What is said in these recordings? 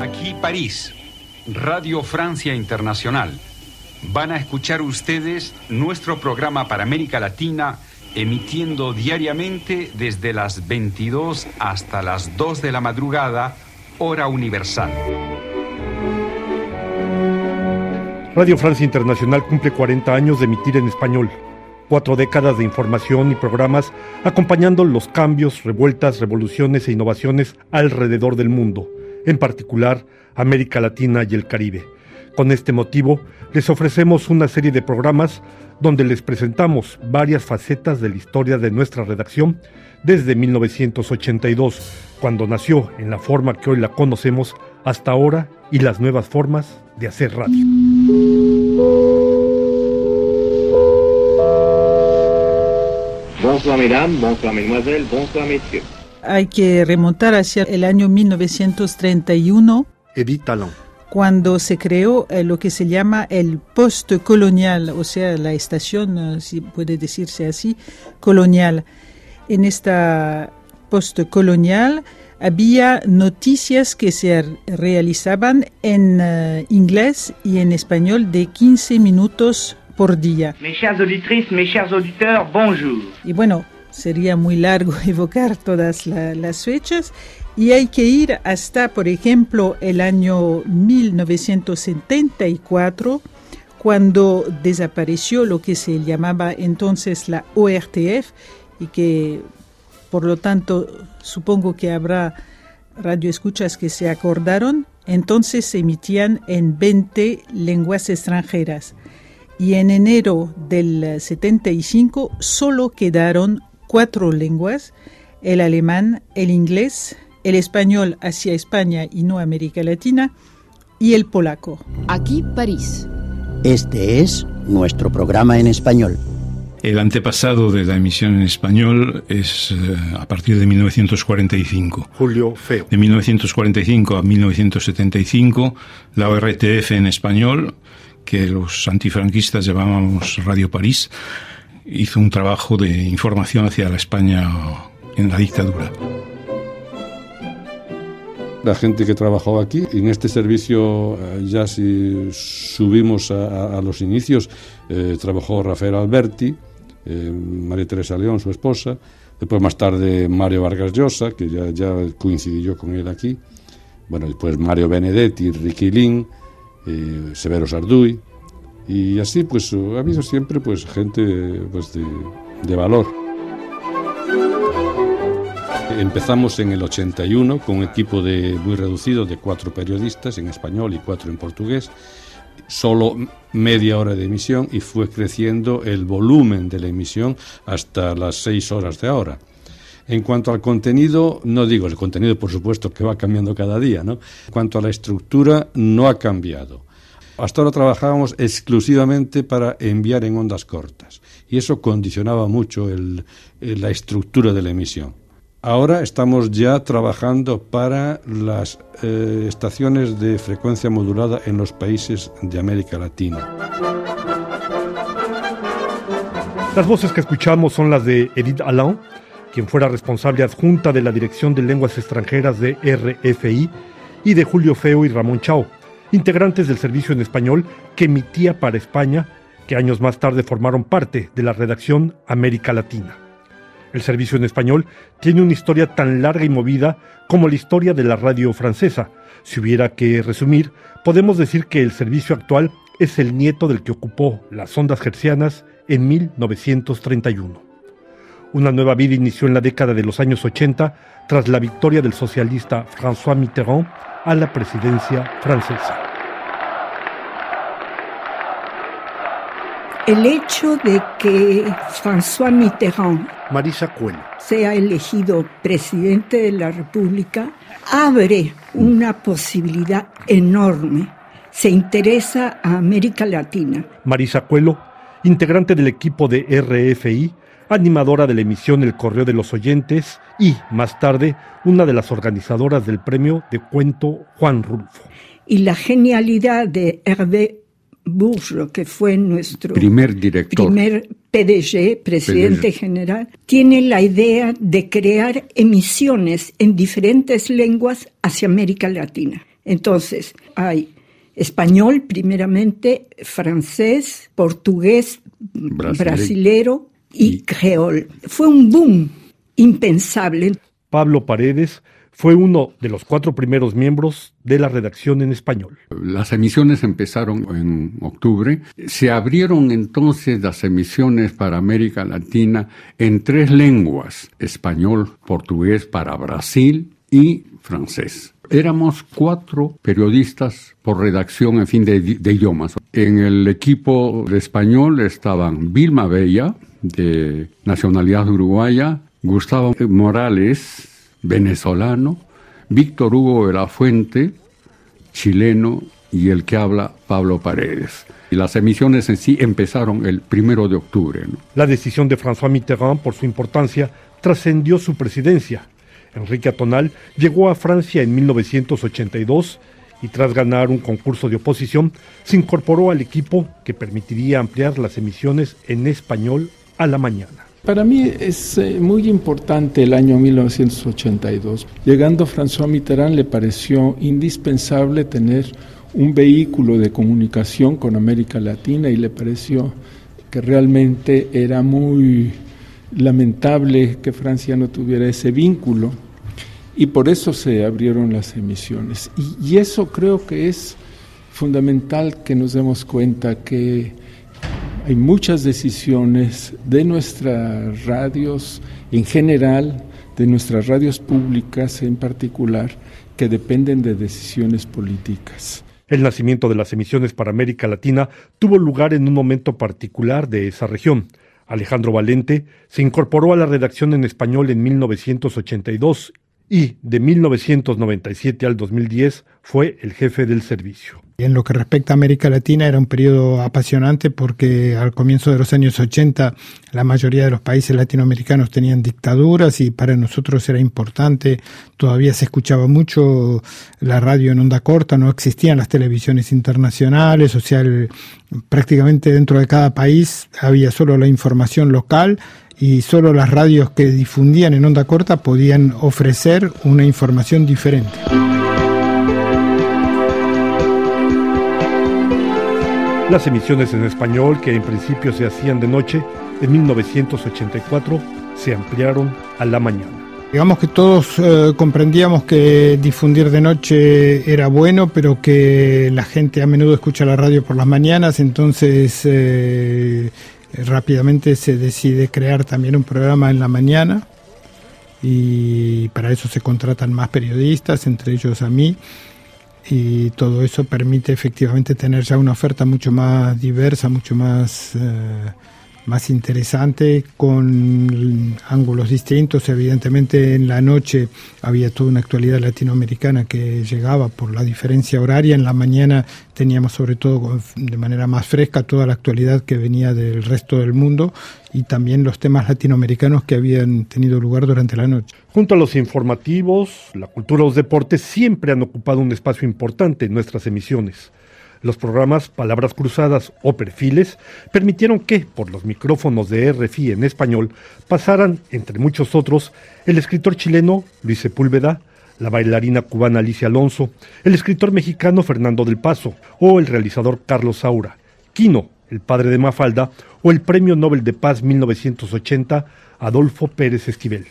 Aquí París, Radio Francia Internacional. Van a escuchar ustedes nuestro programa para América Latina emitiendo diariamente desde las 22 hasta las 2 de la madrugada, hora universal. Radio Francia Internacional cumple 40 años de emitir en español. Cuatro décadas de información y programas acompañando los cambios, revueltas, revoluciones e innovaciones alrededor del mundo, en particular América Latina y el Caribe. Con este motivo, les ofrecemos una serie de programas donde les presentamos varias facetas de la historia de nuestra redacción desde 1982, cuando nació en la forma que hoy la conocemos, hasta ahora y las nuevas formas de hacer radio. Bonsoir mesdames, bonsoir mesdemoiselles, bonsoir messieurs. Hay que remontar hacia el año 1931. Edith Talon. Cuando se creó eh, lo que se llama el post-colonial, o sea, la estación, eh, si puede decirse así, colonial. En esta post-colonial había noticias que se realizaban en uh, inglés y en español de 15 minutos por día. Mes chères auditrices, mes chers auditeurs, bonjour. Y bueno, sería muy largo evocar todas la, las fechas y hay que ir hasta, por ejemplo, el año 1974, cuando desapareció lo que se llamaba entonces la ORTF y que por lo tanto supongo que habrá radioescuchas que se acordaron, entonces se emitían en 20 lenguas extranjeras y en enero del 75 solo quedaron cuatro lenguas, el alemán, el inglés, el español hacia España y no América Latina y el polaco. Aquí París. Este es nuestro programa en español. El antepasado de la emisión en español es eh, a partir de 1945. Julio Feo. De 1945 a 1975, la ORTF en español, que los antifranquistas llamábamos Radio París, hizo un trabajo de información hacia la España en la dictadura. La gente que trabajó aquí, en este servicio, eh, ya si subimos a, a los inicios, eh, trabajó Rafael Alberti, eh, María Teresa León, su esposa, después más tarde Mario Vargas Llosa, que ya, ya coincidí yo con él aquí, bueno, después Mario Benedetti, Ricky Lin, eh, Severo Sarduy, y así pues ha habido siempre pues gente pues, de, valor. Empezamos en el 81 con un equipo muy reducido de cuatro periodistas en español y cuatro en portugués, solo media hora de emisión y fue creciendo el volumen de la emisión hasta las seis horas de ahora. En cuanto al contenido, no digo el contenido, por supuesto, que va cambiando cada día, ¿no? En cuanto a la estructura, no ha cambiado. Hasta ahora trabajábamos exclusivamente para enviar en ondas cortas y eso condicionaba mucho el, la estructura de la emisión. Ahora estamos ya trabajando para las eh, estaciones de frecuencia modulada en los países de América Latina. Las voces que escuchamos son las de Edith Alain, quien fuera responsable adjunta de la Dirección de Lenguas Extranjeras de RFI, y de Julio Feo y Ramón Chao, integrantes del servicio en español que emitía para España, que años más tarde formaron parte de la redacción América Latina. El servicio en español tiene una historia tan larga y movida como la historia de la radio francesa. Si hubiera que resumir, podemos decir que el servicio actual es el nieto del que ocupó las ondas gercianas en 1931. Una nueva vida inició en la década de los años 80 tras la victoria del socialista François Mitterrand a la presidencia francesa. El hecho de que François Mitterrand Marisa Cuello. sea elegido presidente de la República abre una posibilidad enorme. Se interesa a América Latina. Marisa Cuelo, integrante del equipo de RFI, animadora de la emisión El Correo de los Oyentes y, más tarde, una de las organizadoras del premio de cuento Juan Rulfo. Y la genialidad de Hervé Burro, que fue nuestro primer director, primer PDG, presidente general, tiene la idea de crear emisiones en diferentes lenguas hacia América Latina. Entonces, hay español primeramente, francés, portugués, brasilero y creol. Fue un boom impensable. Pablo Paredes fue uno de los cuatro primeros miembros de la redacción en español. Las emisiones empezaron en octubre. Se abrieron entonces las emisiones para América Latina en tres lenguas, español, portugués para Brasil y francés. Éramos cuatro periodistas por redacción, en fin, de, idiomas. En el equipo de español estaban Vilma Bella, de nacionalidad uruguaya, Gustavo Morales, venezolano, Víctor Hugo de la Fuente, chileno, y el que habla Pablo Paredes. Y las emisiones en sí empezaron el primero de octubre. La decisión de François Mitterrand, por su importancia, trascendió su presidencia Enrique Atonal llegó a Francia en 1982 y tras ganar un concurso de oposición se incorporó al equipo que permitiría ampliar las emisiones en español a la mañana. Para mí es eh, muy importante el año 1982. Llegando François Mitterrand le pareció indispensable tener un vehículo de comunicación con América Latina y le pareció que realmente era muy lamentable que Francia no tuviera ese vínculo y por eso se abrieron las emisiones. Y, eso creo que es fundamental que nos demos cuenta que hay muchas decisiones de nuestras radios en general, de nuestras radios públicas en particular, que dependen de decisiones políticas. El nacimiento de las emisiones para América Latina tuvo lugar en un momento particular de esa región. Alejandro Valente se incorporó a la redacción en español en 1982 y de 1997 al 2010 fue el jefe del servicio. En lo que respecta a América Latina era un periodo apasionante porque al comienzo de los años 80 la mayoría de los países latinoamericanos tenían dictaduras y para nosotros era importante, todavía se escuchaba mucho la radio en onda corta, no existían las televisiones internacionales, o sea, prácticamente dentro de cada país había solo la información local y solo las radios que difundían en onda corta podían ofrecer una información diferente. Las emisiones en español, que en principio se hacían de noche, en 1984 se ampliaron a la mañana. Digamos que todos eh, comprendíamos que difundir de noche era bueno, pero que la gente a menudo escucha la radio por las mañanas, entonces eh, rápidamente se decide crear también un programa en la mañana y para eso se contratan más periodistas, entre ellos a mí y todo eso permite efectivamente tener ya una oferta mucho más diversa, mucho más, eh, más interesante, con ángulos distintos. Evidentemente en la noche había toda una actualidad latinoamericana que llegaba por la diferencia horaria, en la mañana teníamos sobre todo de manera más fresca toda la actualidad que venía del resto del mundo y también los temas latinoamericanos que habían tenido lugar durante la noche. Junto a los informativos, la cultura los deportes siempre han ocupado un espacio importante en nuestras emisiones. Los programas Palabras Cruzadas o Perfiles permitieron que, por los micrófonos de RFI en español, pasaran, entre muchos otros, el escritor chileno Luis Sepúlveda, la bailarina cubana Alicia Alonso, el escritor mexicano Fernando del Paso o el realizador Carlos Saura, Quino, el padre de Mafalda, o el Premio Nobel de Paz 1980 Adolfo Pérez Esquivel.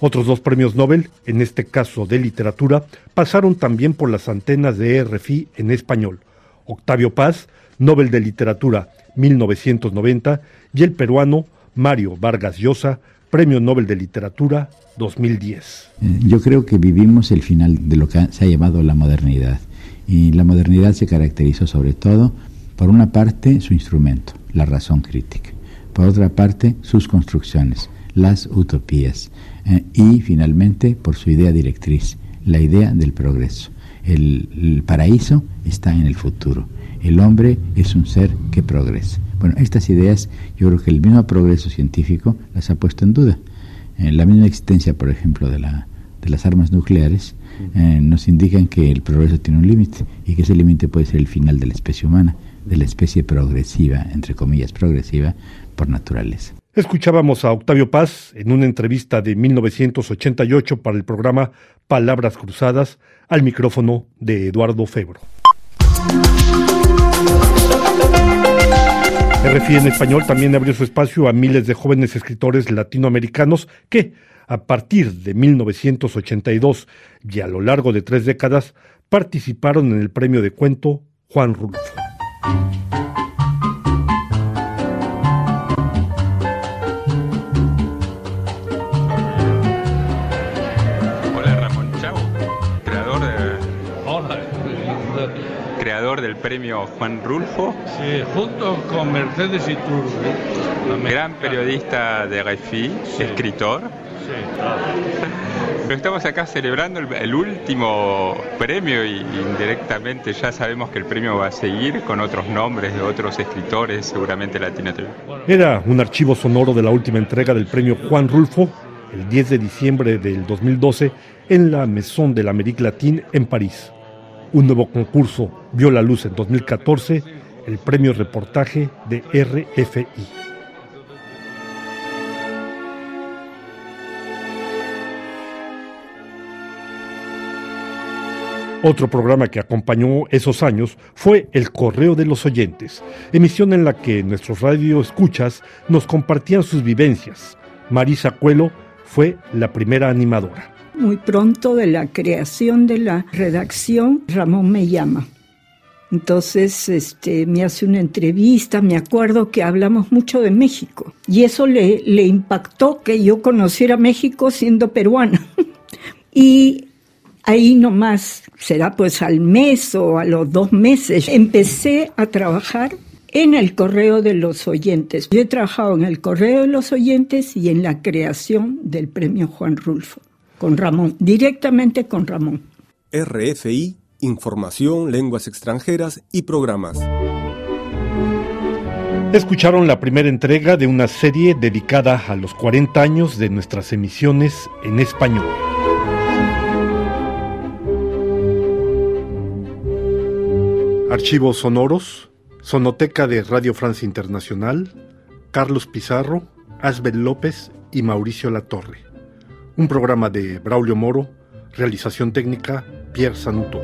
Otros dos premios Nobel, en este caso de literatura, pasaron también por las antenas de RFI en español. Octavio Paz, Nobel de Literatura 1990, y el peruano Mario Vargas Llosa, Premio Nobel de Literatura 2010. Eh, yo creo que vivimos el final de lo que se ha llamado la modernidad. Y la modernidad se caracterizó sobre todo, por una parte, su instrumento, la razón crítica. Por otra parte, sus construcciones, las utopías. Eh, y finalmente, por su idea directriz, la idea del progreso. El, paraíso está en el futuro. El hombre es un ser que progresa. Bueno, estas ideas yo creo que el mismo progreso científico las ha puesto en duda. Eh, la misma existencia, por ejemplo, de, la, de las armas nucleares eh, nos indican que el progreso tiene un límite y que ese límite puede ser el final de la especie humana. de la especie progresiva, entre comillas, progresiva, por naturaleza. Escuchábamos a Octavio Paz en una entrevista de 1988 para el programa Palabras Cruzadas al micrófono de Eduardo Febro. RFI en español también abrió su espacio a miles de jóvenes escritores latinoamericanos que, a partir de 1982 y a lo largo de tres décadas, participaron en el premio de cuento Juan Rulfo. Del premio Juan Rulfo. Sí, junto con Mercedes Iturbe. Gran periodista de RFI, escritor. Pero estamos acá celebrando el, último premio y indirectamente ya sabemos que el premio va a seguir con otros nombres de otros escritores, seguramente latinoamericanos. Era un archivo sonoro de la última entrega del premio Juan Rulfo, el 10 de diciembre del 2012, en la Maison de l'Amérique Latine en París. Un nuevo concurso vio la luz en 2014, el premio reportaje de RFI. Otro programa que acompañó esos años fue El Correo de los Oyentes, emisión en la que nuestros radioescuchas nos compartían sus vivencias. Marisa Cuelo fue la primera animadora. Muy pronto de la creación de la redacción, Ramón me llama. Entonces este, me hace una entrevista, me acuerdo que hablamos mucho de México y eso le, le impactó que yo conociera México siendo peruana. y ahí nomás, será pues al mes o a los dos meses, empecé a trabajar en el correo de los oyentes. Yo he trabajado en el correo de los oyentes y en la creación del premio Juan Rulfo con Ramón, directamente con Ramón. RFI, Información, Lenguas Extranjeras y Programas. Escucharon la primera entrega de una serie dedicada a los 40 años de nuestras emisiones en español. Archivos sonoros, Sonoteca de Radio Francia Internacional, Carlos Pizarro, Asbel López y Mauricio Latorre un programa de Braulio Moro, realización técnica Pierre Sanuto.